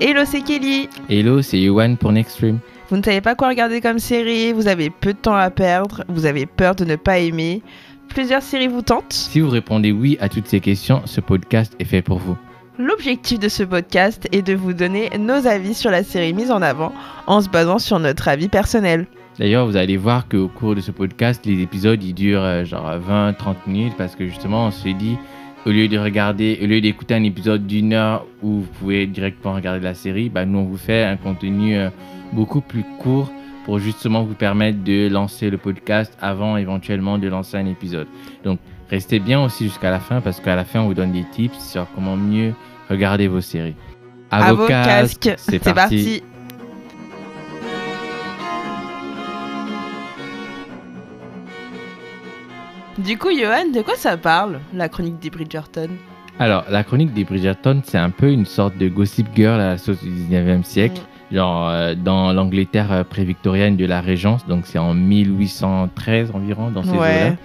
Hello, c'est Kelly. Hello, c'est Yohan pour Nextstream. Vous ne savez pas quoi regarder comme série, vous avez peu de temps à perdre, vous avez peur de ne pas aimer. Plusieurs séries vous tentent Si vous répondez oui à toutes ces questions, ce podcast est fait pour vous. L'objectif de ce podcast est de vous donner nos avis sur la série mise en avant en se basant sur notre avis personnel. D'ailleurs, vous allez voir qu'au cours de ce podcast, les épisodes ils durent euh, genre 20-30 minutes parce que justement, on s'est dit, au lieu de regarder, au lieu d'écouter un épisode d'une heure où vous pouvez directement regarder la série, bah, nous on vous fait un contenu euh, beaucoup plus court pour justement vous permettre de lancer le podcast avant éventuellement de lancer un épisode. Donc restez bien aussi jusqu'à la fin parce qu'à la fin on vous donne des tips sur comment mieux regarder vos séries. À, vos casques, c'est parti. parti. Du coup, Johan, de quoi ça parle, la chronique des Bridgerton? Alors, la chronique des Bridgerton, c'est un peu une sorte de gossip girl à la sauce du 19e siècle. Mm. Genre, euh, dans l'Angleterre euh, pré-victorienne de la Régence, donc c'est en 1813 environ, dans ces eaux-là.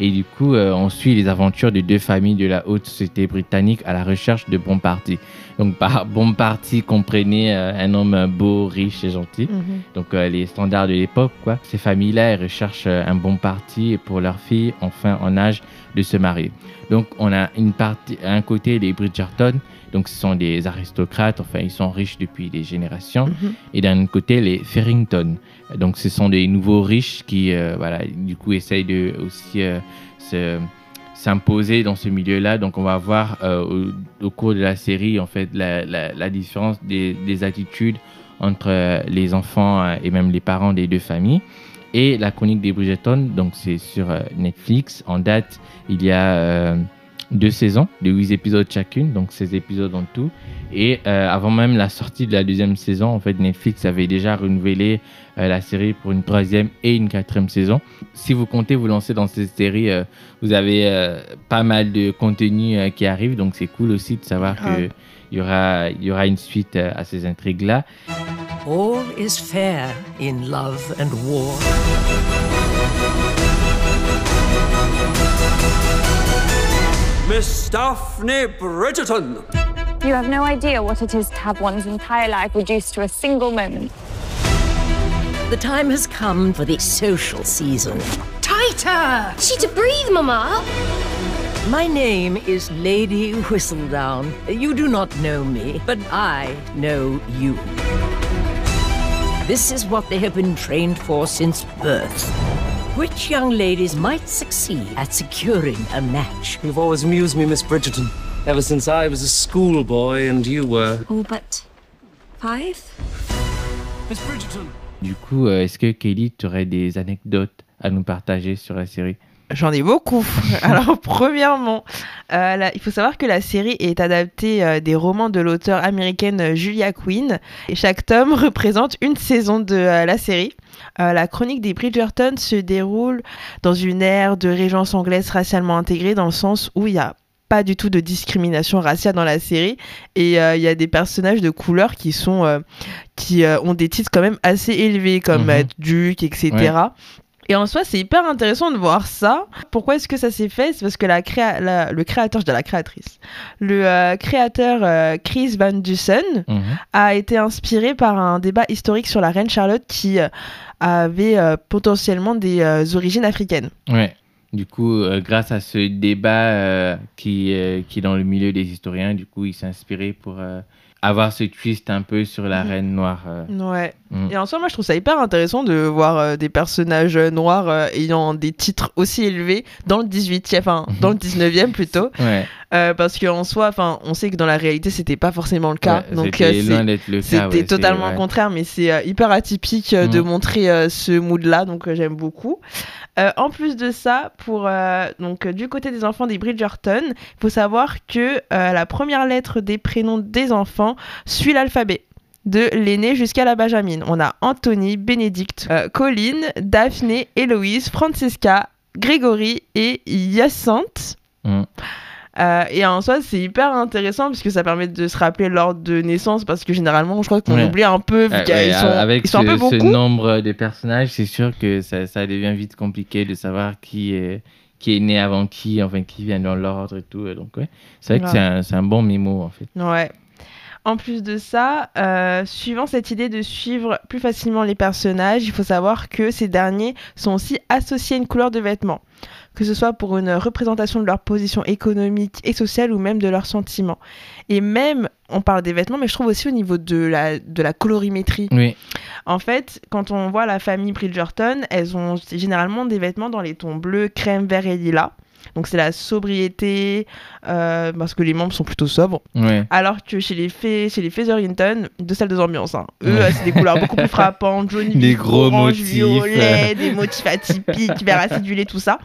Et du coup, euh, on suit les aventures de deux familles de la haute société britannique à la recherche de bons partis. Donc, par bon parti, comprenez un homme beau, riche et gentil. Mm-hmm. Donc, les standards de l'époque, quoi. Ces familles-là, elles recherchent un bon parti pour leur fille, enfin en âge de se marier. Donc, on a une partie, un côté les Bridgerton, donc ce sont des aristocrates, enfin ils sont riches depuis des générations. Mhm. Et d'un côté, les Farrington, donc ce sont des nouveaux riches qui, euh, voilà, du coup essayent de aussi euh, se s'imposer dans ce milieu-là. Donc on va voir euh, au, cours de la série en fait la, la, différence des, des, attitudes entre les enfants et même les parents des deux familles. Et la chronique des Bridgerton, donc c'est sur Netflix. En date, il y a deux saisons de huit épisodes chacune, donc 16 épisodes en tout. Et euh, avant même la sortie de la deuxième saison, en fait, Netflix avait déjà renouvelé euh, la série pour une troisième et une quatrième saison. Si vous comptez vous lancer dans cette série, euh, vous avez pas mal de contenu qui arrive, donc c'est cool aussi de savoir qu'il ah. y aura, y aura une suite à ces intrigues-là. All is fair in love and war. Miss Daphne Bridgerton. You have no idea what it is to have one's entire life reduced to a single moment. The time has come for the social season. Tighter! She to breathe, Mama! My name is Lady Whistledown. You do not know me, but I know you. This is what they have been trained for since birth. Which young ladies might succeed at securing a match? You've always amused me, Miss Bridgerton. Ever since I was a schoolboy and you were. Oh, but five? Miss Bridgerton. Du coup, euh, est-ce que Kelly, tu aurais des anecdotes à nous partager sur la série J'en ai beaucoup. Alors, premièrement, euh, il faut savoir que la série est adaptée euh, des romans de l'auteur américaine Julia Quinn. Et chaque tome représente une saison de la série. Euh, la chronique des Bridgerton se déroule dans une ère de régence anglaise racialement intégrée, dans le sens où il n'y a pas du tout de discrimination raciale dans la série et euh, il y a des personnages de couleur qui sont euh, qui ont des titres quand même assez élevés comme mm duc etc Et en soi, c'est hyper intéressant de voir ça. Pourquoi est-ce que ça s'est fait? C'est parce que la le créateur, je dis la créatrice, le créateur Chris Van Dusen mhm. a été inspiré par un débat historique sur la reine Charlotte qui avait euh, potentiellement des euh, origines africaines. Ouais. Du coup, euh, grâce à ce débat qui, qui est dans le milieu des historiens, du coup, il s'est inspiré pour avoir ce twist un peu sur la mm. reine noire. Ouais. Mm. Et en soi, moi, je trouve ça hyper intéressant de voir des personnages noirs ayant des titres aussi élevés dans le 18e, enfin, dans le 19e plutôt. Ouais. Euh, parce qu'en soi, enfin, on sait que dans la réalité, c'était pas forcément le cas. donc euh, c'était totalement le contraire, mais c'est euh, hyper atypique de mm. montrer ce mood-là, donc j'aime beaucoup. en plus de ça, pour donc du côté des enfants des Bridgerton, il faut savoir que la première lettre des prénoms des enfants suit l'alphabet de l'aîné jusqu'à la Benjamin. On a Anthony, Bénédicte, Colline, Daphné, Héloïse, Francesca, Grégory et Hyacinthe. Mm. Euh, et en soi, c'est hyper intéressant parce que ça permet de se rappeler l'ordre de naissance parce que généralement, je crois qu'on oublie un peu sont, avec ce, un peu nombre de personnages, c'est sûr que ça, ça, devient vite compliqué de savoir qui est qui est né avant qui, enfin qui vient dans l'ordre et tout. Donc ouais, c'est vrai que c'est un, un, bon mémo en fait. Ouais. En plus de ça, euh, suivant cette idée de suivre plus facilement les personnages, il faut savoir que ces derniers sont aussi associés à une couleur de vêtements, que ce soit pour une représentation de leur position économique et sociale ou même de leurs sentiments. Et même, on parle des vêtements, mais je trouve aussi au niveau de la, de la colorimétrie. Oui. En fait, quand on voit la famille Bridgerton, elles ont généralement des vêtements dans les tons bleu, crème, vert et lilas. Donc c'est la sobriété, euh, parce que les membres sont plutôt sobres. Alors que chez les, Fé chez les Featherington, deux salles, de ambiances. Hein. Eux, c'est des couleurs beaucoup plus frappantes, jaune, des gros motifs. violet, des motifs atypiques, vert acidulé, tout ça.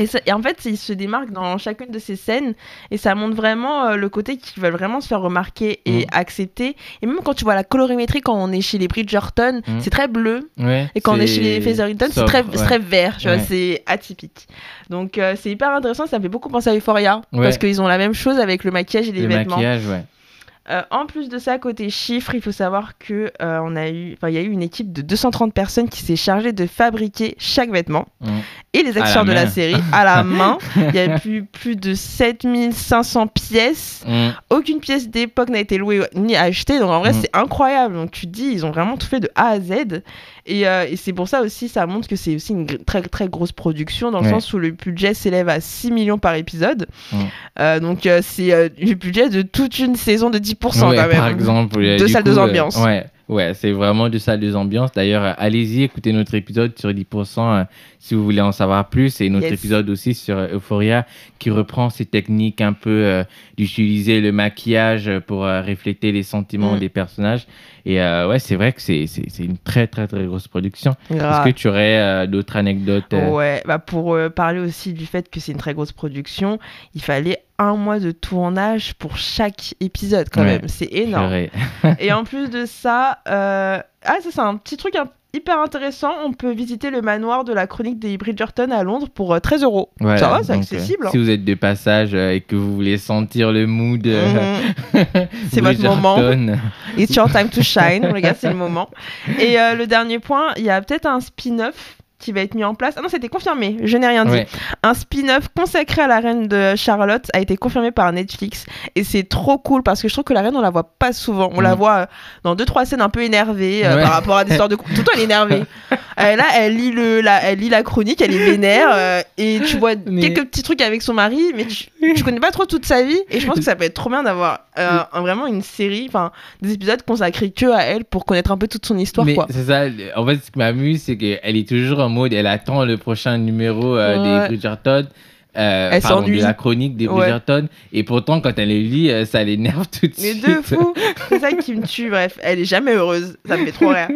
Et, en fait, il se démarque dans chacune de ces scènes et ça montre vraiment euh, le côté qu'ils veulent vraiment se faire remarquer et mm. accepter. Et même quand tu vois la colorimétrie, quand on est chez les Bridgerton, mm. c'est très bleu. et quand on est chez les Featherington, c'est très, très, vert. C'est atypique. Donc euh, c'est hyper intéressant. Ça me fait beaucoup penser à Euphoria parce qu'ils ont la même chose avec le maquillage et les le vêtements. Maquillage. Euh, en plus de ça, côté chiffres, il faut savoir que euh, on a eu, il y a eu une équipe de 230 personnes qui s'est chargée de fabriquer chaque vêtement mmh. et les acteurs de la série à la main. Il y a plus, plus de 7500 pièces. Mmh. Aucune pièce d'époque n'a été louée ni achetée. Donc en vrai, mmh. c'est incroyable. Donc tu te dis, ils ont vraiment tout fait de A à Z. Euh, et, c'est pour ça aussi, ça montre que c'est aussi une très très grosse production dans le sens où le budget s'élève à 6 millions par épisode. Euh, donc euh, c'est le budget de toute une saison de 10% quand même. Par exemple, deux salles de ambiance. ouais. Ouais, c'est vraiment de ça, des ambiances. D'ailleurs, allez-y, écoutez notre épisode sur 10% si vous voulez en savoir plus. Et notre épisode aussi sur Euphoria qui reprend ces techniques un peu d'utiliser le maquillage pour refléter les sentiments mm. des personnages. Et euh, ouais, c'est vrai que c'est une très, très, très grosse production. Est-ce que tu aurais euh, d'autres anecdotes euh? Ouais, bah pour parler aussi du fait que c'est une très grosse production, il fallait un mois de tournage pour chaque épisode quand même. C'est énorme. Et en plus de ça, ah, ça c'est un petit truc un hyper intéressant. On peut visiter le manoir de la chronique des Bridgerton à Londres pour 13 euh, euros. ça va, c'est accessible. Hein. Si vous êtes de passage euh, et que vous voulez sentir le mood, mhm. c'est votre moment. It's your time to shine. Regarde, c'est le moment. Et euh, le dernier point, il y a peut-être un spin-off qui va être mis en place. Ah non, c'était confirmé, je n'ai rien dit. Un spin-off consacré à la reine de Charlotte a été confirmé par Netflix et c'est trop cool parce que je trouve que la reine on la voit pas souvent. On la voit euh, dans deux trois scènes un peu énervée euh, par rapport à des histoires de tout le temps elle est énervée. Euh, là, elle lit le la, elle lit la chronique, elle est vénère et tu vois quelques petits trucs avec son mari mais tu, tu connais pas trop toute sa vie et je pense que ça peut être trop bien d'avoir vraiment une série enfin des épisodes consacrés que à elle pour connaître un peu toute son histoire mais c'est ça en fait ce qui m'amuse c'est qu'elle est toujours en mode, elle attend le prochain numéro euh, des Bridgerton. Euh, elle s'ennuie. de la chronique des Bridgerton. Et pourtant, quand elle les lit, euh, ça l'énerve tout de suite. Mais de fou C'est ça qui me tue. Bref, elle est jamais heureuse. Ça me fait trop rire.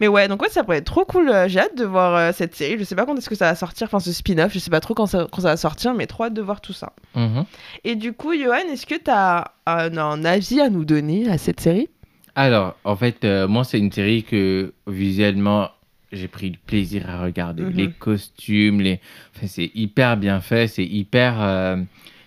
Mais ouais, donc ouais, ça pourrait être trop cool. J'ai hâte de voir cette série. Je sais pas quand est-ce que ça va sortir. Enfin, ce spin-off. Je sais pas trop quand ça, quand ça va sortir, mais trop hâte de voir tout ça. Mhm. Et du coup, Johan, est-ce que tu as un, un, avis à nous donner à cette série? Alors, en fait, moi, c'est une série que visuellement j'ai pris du plaisir à regarder. Mhm. Les costumes, les... Enfin, c'est hyper bien fait, c'est hyper... Euh,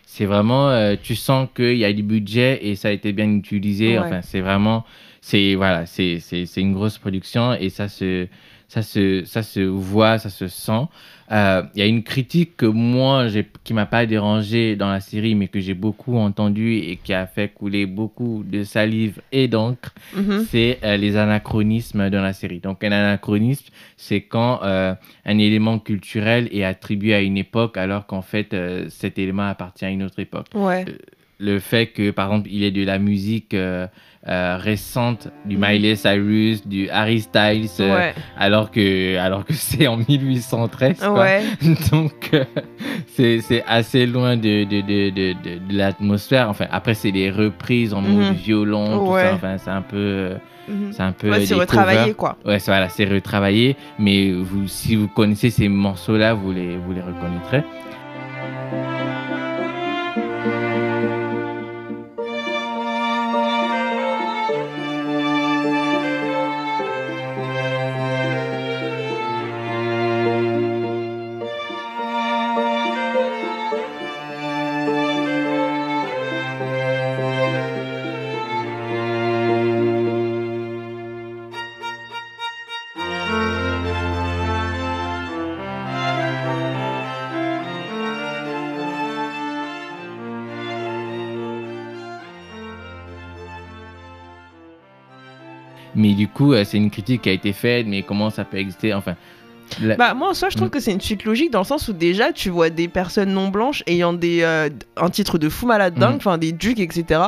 c'est vraiment... Euh, tu sens qu'il y a du budget et ça a été bien utilisé. Enfin, c'est vraiment... C'est voilà, c'est une grosse production et ça se, ça se, ça se voit, ça se sent. Euh, il y a une critique que moi, qui m'a pas dérangé dans la série, mais que j'ai beaucoup entendu et qui a fait couler beaucoup de salive et d'encre, mhm. c'est euh, les anachronismes dans la série. Donc, un anachronisme, c'est quand euh, un élément culturel est attribué à une époque alors qu'en fait, cet élément appartient à une autre époque. Ouais. Le fait que, par exemple, il y ait de la musique euh, récente du mm. Miley Cyrus, du Harry Styles, euh, alors que alors que c'est en 1813. Donc euh, c'est assez loin de, de, de, de, de l'atmosphère. Enfin après c'est des reprises en mode mm-hmm. violon, tout ça. Enfin c'est un peu mm-hmm. c'est un peu c'est retravaillé quoi. Ouais, voilà, c'est retravaillé, mais vous, si vous connaissez ces morceaux-là, vous les, vous les reconnaîtrez. Mais du coup, c'est une critique qui a été faite, mais comment ça peut exister? Enfin, bah, moi, en soi, je trouve mm. que c'est une suite logique dans le sens où déjà, tu vois des personnes non blanches ayant des, euh, un titre de fou malade dingue, mm. enfin des dukes, etc.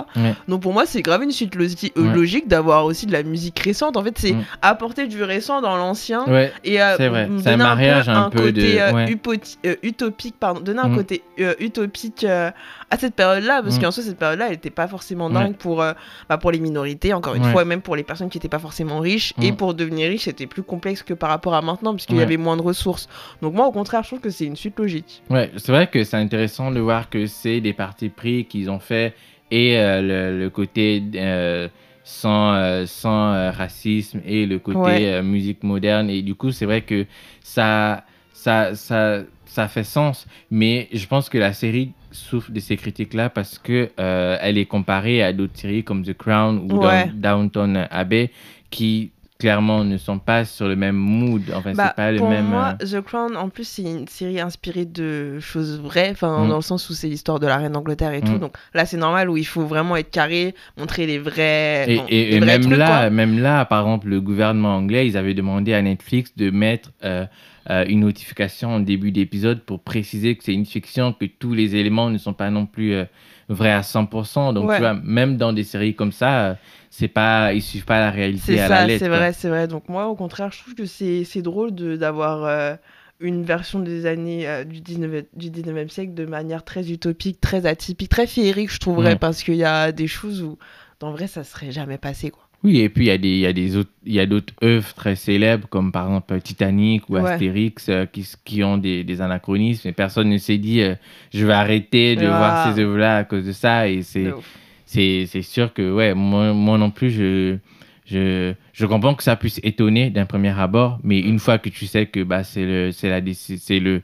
Donc pour moi, c'est grave une suite euh, logique d'avoir aussi de la musique récente. En fait, c'est mm. apporter du récent dans l'ancien et euh, c'est vrai. C'est un mariage un peu, côté de... utopique, pardon, donner un côté utopique à cette période-là, parce qu'en soi, cette période-là, elle n'était pas forcément dingue pour, bah, pour les minorités, encore une fois, même pour les personnes qui n'étaient pas forcément riches. Et pour devenir riche, c'était plus complexe que par rapport à maintenant, parce qu'il y avait moins de ressources. Donc moi, au contraire, je trouve que c'est une suite logique. Ouais, c'est vrai que c'est intéressant de voir que c'est des partis pris qu'ils ont fait et euh, le, côté euh, sans, euh, sans racisme et le côté musique moderne. Et du coup, c'est vrai que ça, ça, ça, ça fait sens. Mais je pense que la série souffre de ces critiques-là parce que elle est comparée à d'autres séries comme The Crown ou Downton Abbey qui clairement ne sont pas sur le même mood. Enfin, c'est bah, pas le pour même. moi, euh, The Crown, en plus, c'est une série inspirée de choses vraies, enfin, mm. dans le sens où c'est l'histoire de la reine d'Angleterre et tout. Mm. Donc là, c'est normal où il faut vraiment être carré, montrer les vrais. Et, même là, même là, par exemple, le gouvernement anglais, ils avaient demandé à Netflix de mettre. Euh, euh, une notification en début d'épisode pour préciser que c'est une fiction, que tous les éléments ne sont pas non plus vrais à 100%. Donc, tu vois, même dans des séries comme ça, c'est pas ils suivent pas la réalité à la lettre. C'est vrai, c'est vrai. Donc moi, au contraire, je trouve que c'est drôle d'avoir euh, une version des années euh, du 19 du 19e siècle de manière très utopique, très atypique, très féerique, je trouverais, parce qu'il y a des choses où, dans vrai, ça serait jamais passé, quoi. Oui, et puis il y a des il y a des autres il y a d'autres œuvres très célèbres comme par exemple Titanic ou Astérix euh, qui, qui ont des, des, anachronismes et personne ne s'est dit je vais arrêter de voir ces œuvres-là à cause de ça et c'est c'est sûr que ouais, moi, moi, non plus, je, je, je comprends que ça puisse étonner d'un premier abord, mais une fois que tu sais que bah, c'est le, la, le,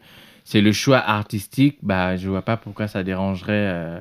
le choix artistique, bah, je vois pas pourquoi ça dérangerait, euh,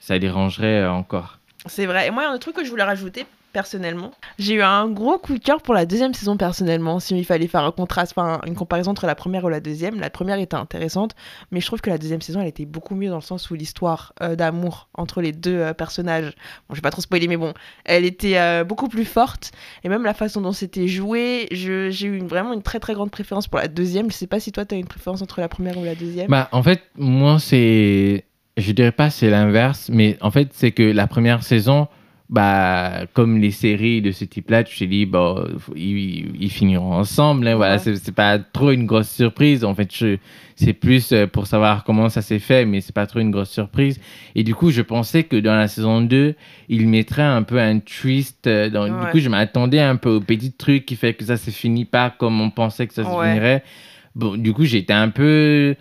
ça dérangerait encore. C'est vrai. Et moi, un truc que je voulais rajouter personnellement. J'ai eu un gros coup de cœur pour la deuxième saison personnellement, si il fallait faire un contraste, enfin une comparaison entre la première ou la deuxième. La première était intéressante, mais je trouve que la deuxième saison, elle était beaucoup mieux dans le sens où l'histoire euh, d'amour entre les deux euh, personnages, bon je vais pas trop spoiler, mais bon, elle était euh, beaucoup plus forte, et même la façon dont c'était joué, j'ai eu vraiment une très très grande préférence pour la deuxième. Je sais pas si toi tu as une préférence entre la première ou la deuxième. Bah en fait, moi c'est... Je dirais pas c'est l'inverse, mais en fait c'est que la première saison, bah, comme les séries de ce type-là, tu te dis, bon, ils, finiront ensemble. Hein, voilà, c'est pas trop une grosse surprise. En fait, c'est plus euh, pour savoir comment ça s'est fait, mais c'est pas trop une grosse surprise. Et du coup, je pensais que dans la saison 2, ils mettraient un peu un twist. Euh, dans, Du coup, je m'attendais un peu au petit truc qui fait que ça se finit pas comme on pensait que ça se finirait. Bon, du coup, j'étais un peu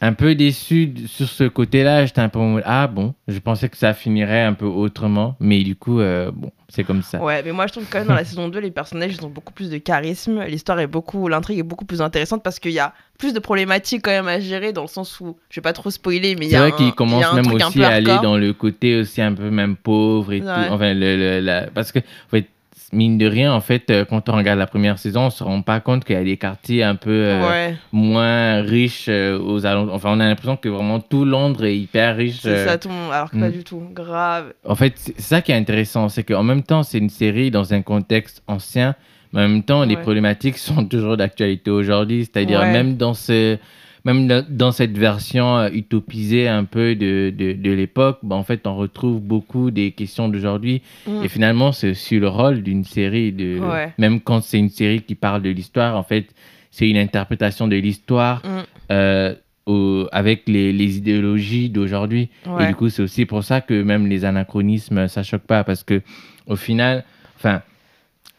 un peu déçu sur ce côté-là. J'étais un peu ah bon, je pensais que ça finirait un peu autrement, mais du coup, euh, bon, c'est comme ça. Ouais, mais moi je trouve quand même dans la saison 2, les personnages ils ont beaucoup plus de charisme. L'histoire est beaucoup, l'intrigue est beaucoup plus intéressante parce qu'il y a plus de problématiques quand même à gérer dans le sens où, je vais pas trop spoiler, mais il y a. C'est vrai qu'il commence même aussi à aller dans le côté aussi un peu même pauvre et tout. Enfin, le, parce que, en fait, mine de rien, en fait, euh, quand on regarde la première saison, on se rend pas compte qu'il y a des quartiers un peu euh, moins riches euh, aux alentours. Enfin, on a l'impression que vraiment tout Londres est hyper riche. C'est ça, tout le monde. Alors que pas hmm. du tout. Grave. En fait, c'est ça qui est intéressant, c'est qu'en même temps, c'est une série dans un contexte ancien, mais en même temps, les problématiques sont toujours d'actualité aujourd'hui. C'est-à-dire, même dans ce même dans cette version euh, utopisée un peu de, de, l'époque, bah, en fait, on retrouve beaucoup des questions d'aujourd'hui. Mm. Et finalement, c'est aussi le rôle d'une série. De, Même quand c'est une série qui parle de l'histoire, en fait, c'est une interprétation de l'histoire mm. euh, avec les, les idéologies d'aujourd'hui. Et du coup, c'est aussi pour ça que même les anachronismes, ça choque pas. Parce que au final, enfin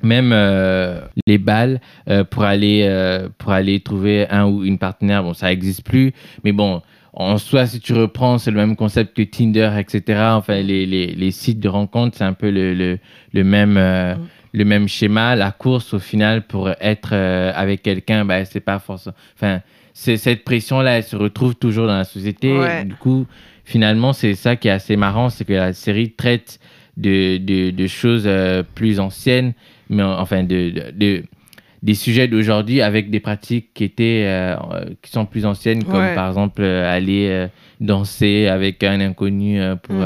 même euh, les balles euh, pour aller euh, pour aller trouver un ou une partenaire. Bon ça existe plus mais bon en soi si tu reprends c'est le même concept que Tinder etc enfin les, les, les sites de rencontres c'est un peu le, le, le même mm. le même schéma. La course au final pour être avec quelqu'un bah c'est pas forcément enfin c'est cette pression là elle se retrouve toujours dans la société. Du coup finalement c'est ça qui est assez marrant c'est que la série traite de, de, de choses plus anciennes mais enfin de, de, des sujets d'aujourd'hui avec des pratiques qui étaient euh, qui sont plus anciennes comme par exemple euh, aller euh, danser avec un inconnu pour mm.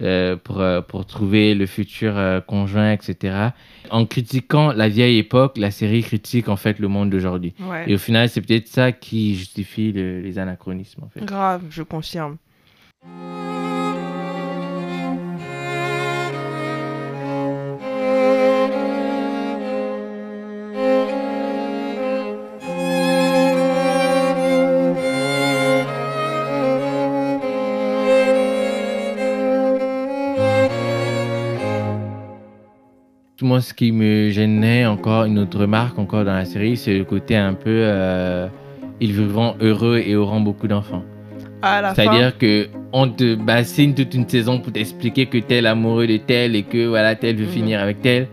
euh, pour, euh, pour trouver le futur euh, conjoint, etc. En critiquant la vieille époque, la série critique en fait le monde d'aujourd'hui. Ouais. Et au final, c'est peut-être ça qui justifie le- les anachronismes en fait. Grave, je confirme. Ce qui me gênait encore, une autre remarque encore dans la série, c'est le côté un peu euh, ils vivront heureux et auront beaucoup d'enfants. C'est-à-dire que on te bassine toute une saison pour t'expliquer que tel amoureux de tel et que voilà tel veut Mhm. finir avec tel.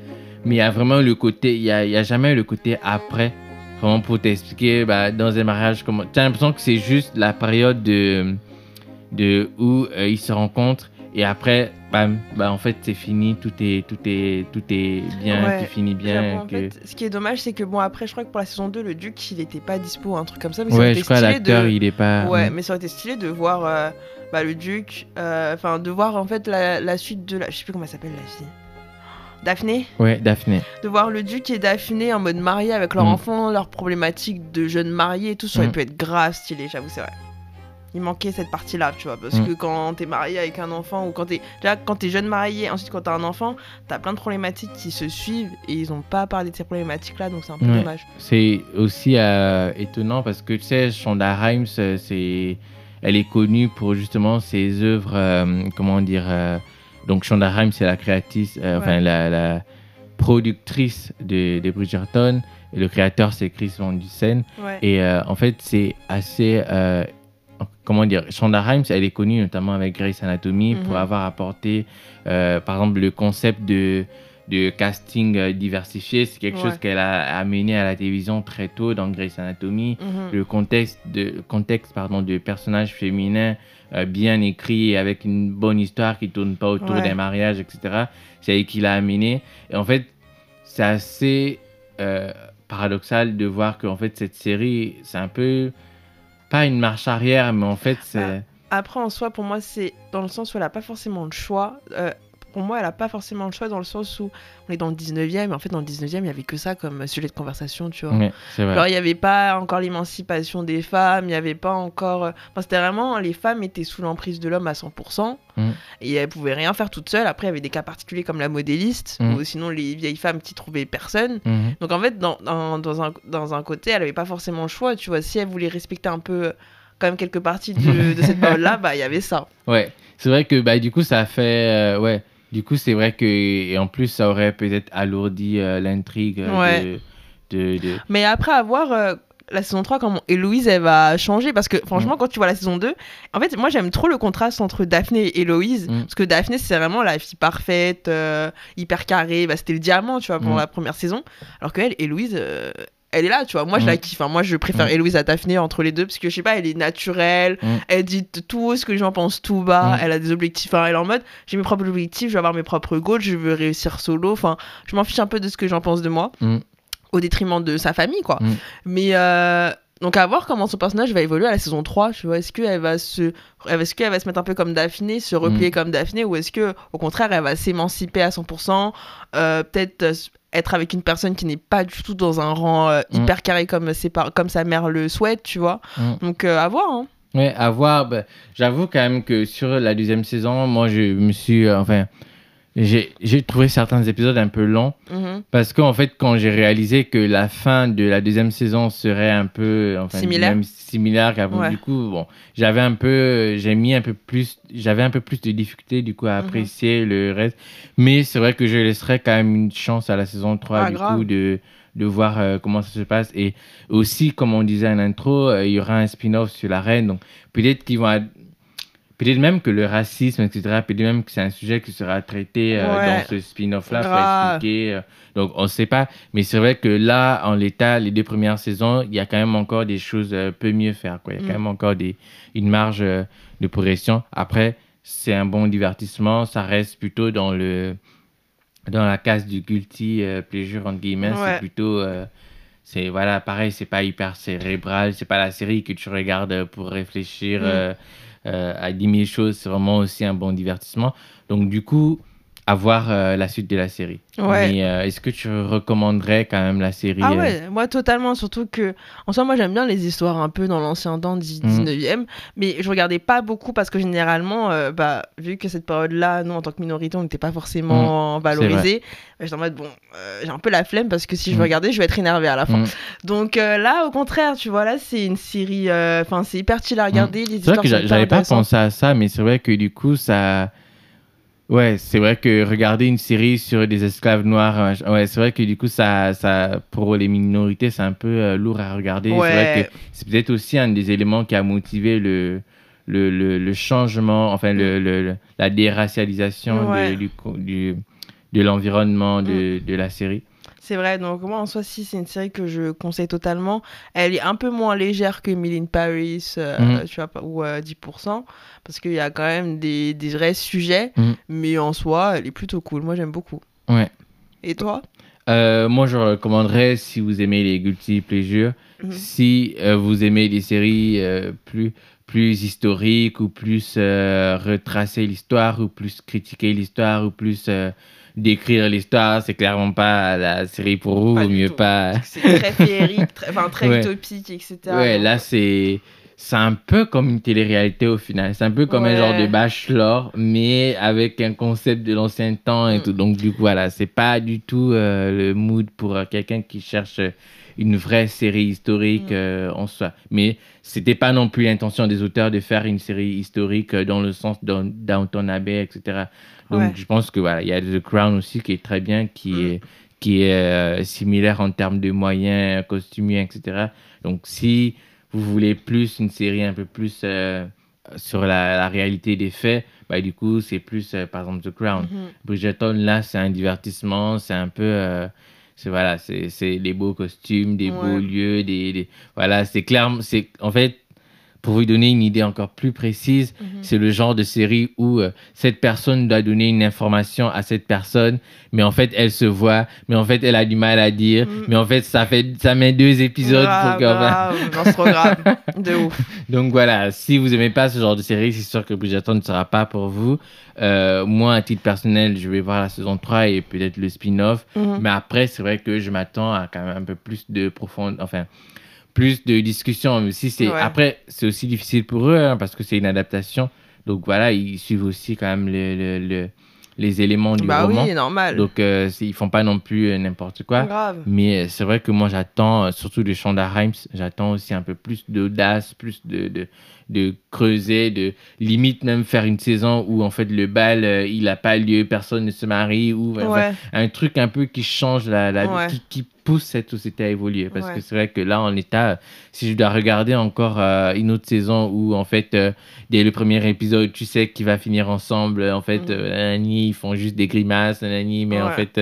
Mais il y a vraiment le côté, il y a, y a jamais le côté après, vraiment pour t'expliquer bah, dans un mariage comment. T'as l'impression que c'est juste la période de, de où euh, ils se rencontrent et après, bam, bah en fait c'est fini, tout est, tout est, tout est bien, Ouais, qui finit bien. J'avoue, en que- fait, ce qui est dommage, c'est que bon, après, je crois que pour la saison 2, le Duc, il était pas dispo, un truc comme ça. Mais ça aurait Ouais, été je crois stylé l'acteur de... il est pas. Ouais, mais ça aurait été stylé de voir euh, bah, le Duc, euh, enfin, de voir en fait la, la suite de la. Je sais plus comment elle s'appelle la fille. Daphné? Ouais, Daphné. De voir le Duc et Daphné en mode marié avec leur Mm. enfant, leurs problématiques de jeunes mariés et tout, ça aurait Mm. pu être grave stylé, j'avoue, c'est vrai. Il manquait cette partie-là, tu vois, parce Mm. que quand t'es marié avec un enfant ou quand t'es déjà quand t'es jeune marié, ensuite quand t'as un enfant, t'as plein de problématiques qui se suivent et ils ont pas parlé de ces problématiques-là, donc c'est un peu Ouais. dommage. C'est aussi euh, étonnant parce que tu sais, Shonda Rhimes, euh, c'est, elle est connue pour justement ses œuvres, euh, comment dire. euh, donc Shonda Rhimes, c'est la créatrice, enfin la, la productrice de, de Bridgerton. Et le créateur, c'est Chris Van Dusen. Ouais. Et euh, en fait, c'est assez. euh, comment dire Shonda Rhimes, elle est connue notamment avec Grey's Anatomy pour Mhm. avoir apporté, euh, par exemple, le concept de, de casting euh, diversifié. C'est quelque Ouais. chose qu'elle a amené à la télévision très tôt dans Grey's Anatomy. Mhm. Le contexte de, contexte, pardon, de personnages féminins euh, bien écrits et avec une bonne histoire qui tourne pas autour Ouais. d'un mariage, etc. C'est elle qui l'a amené. Et en fait, c'est assez euh, paradoxal de voir qu'en fait, cette série, c'est un peu pas une marche arrière, mais en fait, c'est. Après, en soi, pour moi, c'est dans le sens où elle a pas forcément le choix. Euh, pour moi, elle a pas forcément le choix dans le sens où on est dans le 19e, et en fait, dans le 19e, il y avait que ça comme sujet de conversation, tu vois. Vrai. Genre, il n'y avait pas encore l'émancipation des femmes, il n'y avait pas encore. euh, Enfin, c'était vraiment. Les femmes étaient sous l'emprise de l'homme à 100%. Mm. Et elles pouvaient rien faire toutes seules. Après, il y avait des cas particuliers comme la modéliste, Mm. ou sinon les vieilles femmes qui trouvaient personne. Mhm. Donc, en fait, dans, dans, dans un, dans un côté, elle avait pas forcément le choix, tu vois. Si elle voulait respecter un peu, euh, quand même, quelques parties de, de cette période-là, bah, il y avait ça. Ouais, c'est vrai que bah, du coup, ça a fait. euh, ouais, du coup, c'est vrai que. Et en plus, ça aurait peut-être alourdi euh, l'intrigue euh, Ouais. de, de, de- Mais après avoir euh, la saison 3, comment Héloïse, elle va changer? Parce que franchement, quand tu vois la saison 2, en fait, moi, j'aime trop le contraste entre Daphné et Héloïse. Mm. Parce que Daphné, c'est vraiment la fille parfaite, euh, hyper carrée. Bah, C'était le diamant, tu vois, pendant Mm. la première saison. Alors que elle, Héloïse. Elle est là, tu vois. Moi, je Mm. la kiffe. hein. Moi, je préfère Mm. Héloïse à Daphné entre les deux parce que je sais pas, elle est naturelle. Mm. Elle dit tout ce que les gens pensent tout bas. Mm. Elle a des objectifs. Enfin, elle est en mode j'ai mes propres objectifs, je vais avoir mes propres goals, je veux réussir solo. Enfin, je m'en fiche un peu de ce que j'en pense de moi Mm. au détriment de sa famille, quoi. Mm. Mais euh, donc à voir comment son personnage va évoluer à la saison 3, tu vois. Est-ce qu'elle va se est-ce qu'elle va se mettre un peu comme Daphné, se replier Mm. comme Daphné ou est-ce que au contraire, elle va s'émanciper à 100%, euh, peut-être euh, être avec une personne qui n'est pas du tout dans un rang euh, Mm. hyper carré comme ses par- comme sa mère le souhaite, tu vois. Mm. Donc euh, à voir hein. Ouais, à voir. bah, J'avoue quand même que sur la deuxième saison, moi, je me suis. euh, enfin, j'ai j'ai trouvé certains épisodes un peu longs. Mhm. Parce qu'en fait, quand j'ai réalisé que la fin de la deuxième saison serait un peu enfin, Similaire. même- similaire qu'avant, Ouais. du coup, bon, j'avais un peu, j'ai mis un peu plus, j'avais un peu plus de difficulté du coup à Mhm. apprécier le reste. Mais c'est vrai que je laisserai quand même une chance à la saison 3 Ah, du grave. coup de de voir euh, comment ça se passe et aussi comme on disait en intro euh, il y aura un spin-off sur la reine donc peut-être qu'ils vont Peut-être même que le racisme, etc., peut-être même que c'est un sujet qui sera traité euh, Ouais. dans ce spin-off-là, pour expliquer. euh, donc, on ne sait pas. Mais c'est vrai que là, en l'état, les deux premières saisons, il y a quand même encore des choses euh, peu mieux faire. Quoi. Il y a Mm. quand même encore des, une marge euh, de progression. Après, c'est un bon divertissement. Ça reste plutôt dans le dans la case du guilty euh, pleasure, entre guillemets. Ouais. C'est plutôt... c'est voilà pareil c'est pas hyper cérébral c'est pas la série que tu regardes pour réfléchir Mm. euh, à 10 000 choses, c'est vraiment aussi un bon divertissement. Donc du coup, à voir euh, la suite de la série. Ouais. Mais euh, est-ce que tu recommanderais quand même la série Ah euh, ouais, moi totalement, surtout que en soi moi j'aime bien les histoires un peu dans l'ancien temps du Mhm. 19e, mais je regardais pas beaucoup parce que généralement, bah, vu que cette période-là, nous en tant que minorité on n'était pas forcément valorisés, bah, j'étais en mode bon, j'ai un peu la flemme parce que si je veux Mhm. regarder, je vais être énervée à la fin. Mm. Donc là au contraire, tu vois, là c'est une série, enfin c'est hyper chill à regarder, les C'est vrai que j'avais pas pensé à ça, mais c'est vrai que du coup, ça. Ouais, c'est vrai que regarder une série sur des esclaves noirs, ouais, c'est vrai que du coup, ça, ça, pour les minorités, c'est un peu euh, lourd à regarder. C'est vrai que c'est peut-être aussi un des éléments qui a motivé le, le, le, le changement, enfin, le, le- la déracialisation de- du, du- de l'environnement de, de la série. C'est vrai, donc moi en soi, si c'est une série que je conseille totalement, elle est un peu moins légère que Emily in Paris, euh, Mhm. tu vois, ou euh, 10%, parce qu'il y a quand même des, des vrais sujets, Mhm. mais en soi, elle est plutôt cool. Moi, j'aime beaucoup. Ouais. Et toi? Euh, moi, je recommanderais si vous aimez les guilty pleasures, Mhm. si euh, vous aimez des séries euh, plus plus historiques ou plus euh, retracer l'histoire ou plus critiquer l'histoire ou plus euh, décrire l'histoire, c'est clairement pas la série pour vous, Pas mieux pas. C'est très féerique, très, enfin, très Ouais. utopique, etc. Ouais, là c'est c'est un peu comme une télé-réalité au final. C'est un peu comme un genre de bachelor, mais avec un concept de l'ancien temps et Mm. tout. Donc du coup voilà, c'est pas du tout euh, le mood pour euh, quelqu'un qui cherche euh, une vraie série historique Mm. euh, en soi. Mais c'était pas non plus l'intention des auteurs de faire une série historique euh, dans le sens de Downton Abbey, etc. Donc Ouais. je pense que voilà, il y a The Crown aussi qui est très bien, qui Mm. est qui est euh, similaire en termes de moyens, costumiers, etc. Donc si vous voulez plus une série un peu plus euh, sur la, la réalité des faits, bah, du coup, c'est plus, euh, par exemple, The Crown. mhm. Bridgerton, là, c'est un divertissement, c'est un peu... c'est voilà, c'est des beaux costumes, des beaux lieux, des, des- voilà, c'est clair, c'est en fait pour vous donner une idée encore plus précise, Mhm. c'est le genre de série où euh, cette personne doit donner une information à cette personne, mais en fait elle se voit, mais en fait elle a du mal à dire, Mhm. mais en fait ça fait ça met deux épisodes pour grave. De ouf. donc voilà, si vous aimez pas ce genre de série, c'est sûr que Bridgerton ne sera pas pour vous. Euh, moi, à titre personnel, je vais voir la saison 3 et peut-être le spin-off. Mhm. Mais après, c'est vrai que je m'attends à quand même un peu plus de profondeur, enfin, plus de discussion. Mais si c'est Ouais. après, c'est aussi difficile pour eux hein, parce que c'est une adaptation. Donc voilà, ils suivent aussi quand même le, le- le- les éléments du Bah roman. oui, normal. Donc euh, ils font pas non plus euh, n'importe quoi. Grave. Mais euh, c'est vrai que moi, j'attends, euh, surtout de Shonda Rhimes, j'attends aussi un peu plus d'audace, plus de, de, de creuser, de limite même faire une saison où en fait le bal, euh, il n'a pas lieu, personne ne se marie, ou enfin, Ouais. un truc un peu qui change la, la Ouais. qui, qui pousse cette société à évoluer. Parce Ouais. que c'est vrai que là, en état, si je dois regarder encore euh, une autre saison où en fait, euh, dès le premier épisode, tu sais qu'ils va finir ensemble, en fait, nanani, ils font juste des grimaces, nanani, mais en fait,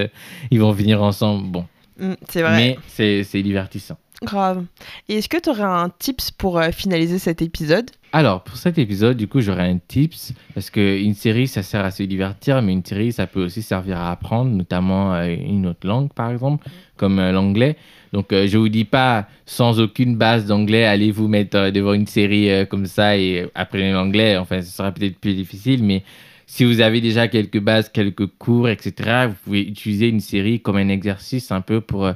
ils vont finir ensemble. Bon. Mm, c'est vrai. Mais c'est divertissant. Grave. Et est-ce que tu aurais un tips pour euh, finaliser cet épisode? Alors, pour cet épisode, du coup, j'aurais un tips. Parce qu'une série, ça sert à se divertir, mais une série, ça peut aussi servir à apprendre, notamment euh, une autre langue, par exemple, comme euh, l'anglais. Donc, je vous dis pas, sans aucune base d'anglais, allez vous mettre devant une série comme ça et apprenez l'anglais. Enfin, ce sera peut-être plus difficile, mais si vous avez déjà quelques bases, quelques cours, etc., vous pouvez utiliser une série comme un exercice un peu pour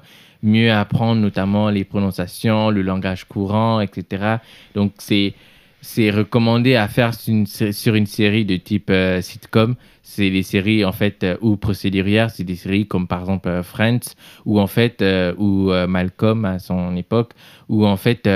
mieux apprendre notamment les prononciations, le langage courant, etc. Donc, c'est c'est recommandé à faire sur une, série de type euh, sitcom. C'est des séries en fait euh, ou procédurières, c'est des séries comme par exemple euh, Friends ou en fait ou Malcolm à son époque où en fait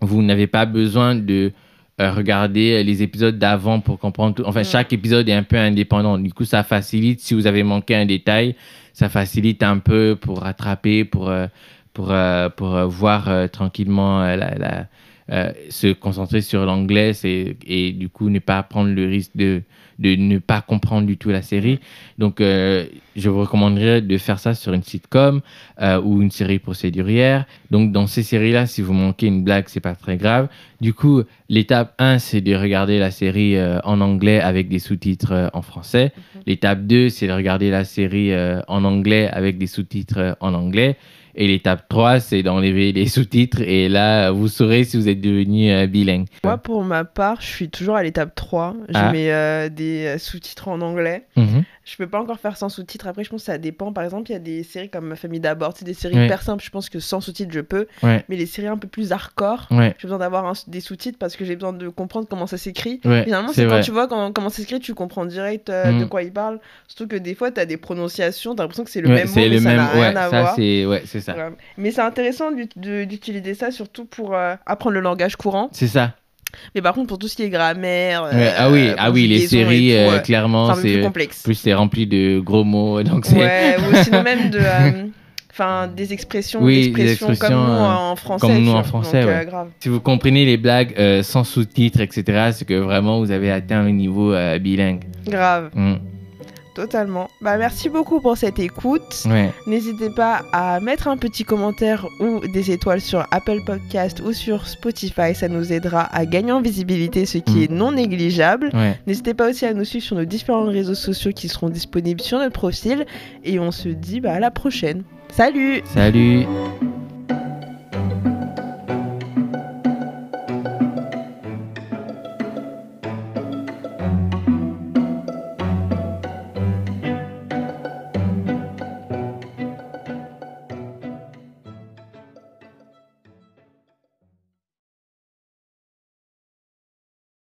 vous n'avez pas besoin de euh, regarder les épisodes d'avant pour comprendre tout. Enfin, Mm. chaque épisode est un peu indépendant. Du coup, ça facilite si vous avez manqué un détail, ça facilite un peu pour rattraper, pour euh, pour euh, pour euh, voir euh, tranquillement euh, la, la- euh, se concentrer sur l'anglais et du coup ne pas prendre le risque de, de ne pas comprendre du tout la série. Donc, euh, je vous recommanderais de faire ça sur une sitcom euh, ou une série procédurière. Donc, dans ces séries-là, si vous manquez une blague, c'est pas très grave. Du coup, l'étape 1, c'est de regarder la série euh, en anglais avec des sous-titres en français. L'étape 2, c'est de regarder la série en anglais avec des sous-titres en anglais. Et l'étape 3, c'est d'enlever les sous-titres. Et là, vous saurez si vous êtes devenu euh, bilingue. Moi, pour ma part, je suis toujours à l'étape 3. Je Ah. mets euh, des euh, sous-titres en anglais. Mhm. Je peux pas encore faire sans sous-titres. Après, je pense que ça dépend. Par exemple, il y a des séries comme Ma famille d'abord. C'est des séries Ouais. hyper simples. Je pense que sans sous-titres, je peux. Ouais. Mais les séries un peu plus hardcore, Ouais. j'ai besoin d'avoir des sous-titres parce que j'ai besoin de comprendre comment ça s'écrit. Finalement, c'est quand tu vois comment, comment ça s'écrit, tu comprends direct euh, de Mm. quoi il parle. Surtout que des fois, tu as des prononciations, tu as l'impression que c'est le même mot, c'est mais le ça même. n'a rien à ça, voir. c'est ouais, c'est ça. Ouais. Mais c'est intéressant d'utiliser ça surtout pour euh, apprendre le langage courant. C'est ça. Mais par contre, pour tout ce qui est grammaire, euh, Ouais, ah oui, ah oui, les séries, tout, euh, ouais, clairement, un plus c'est complexe. plus c'est rempli de gros mots, donc Ouais, ou sinon même de, euh, enfin, des expressions, Oui, des expressions comme nous euh, en français. comme nous en vois. français, Donc, ouais. euh, grave. Si vous comprenez les blagues euh, sans sous-titres, etc., c'est que vraiment vous avez atteint le niveau euh, bilingue. Grave, Mm. Totalement. Bah merci beaucoup pour cette écoute. Ouais. N'hésitez pas à mettre un petit commentaire ou des étoiles sur Apple Podcast ou sur Spotify, ça nous aidera à gagner en visibilité, ce qui Mm. est non négligeable. Ouais. N'hésitez pas aussi à nous suivre sur nos différents réseaux sociaux qui seront disponibles sur notre profil et on se dit bah, à la prochaine. Salut Salut.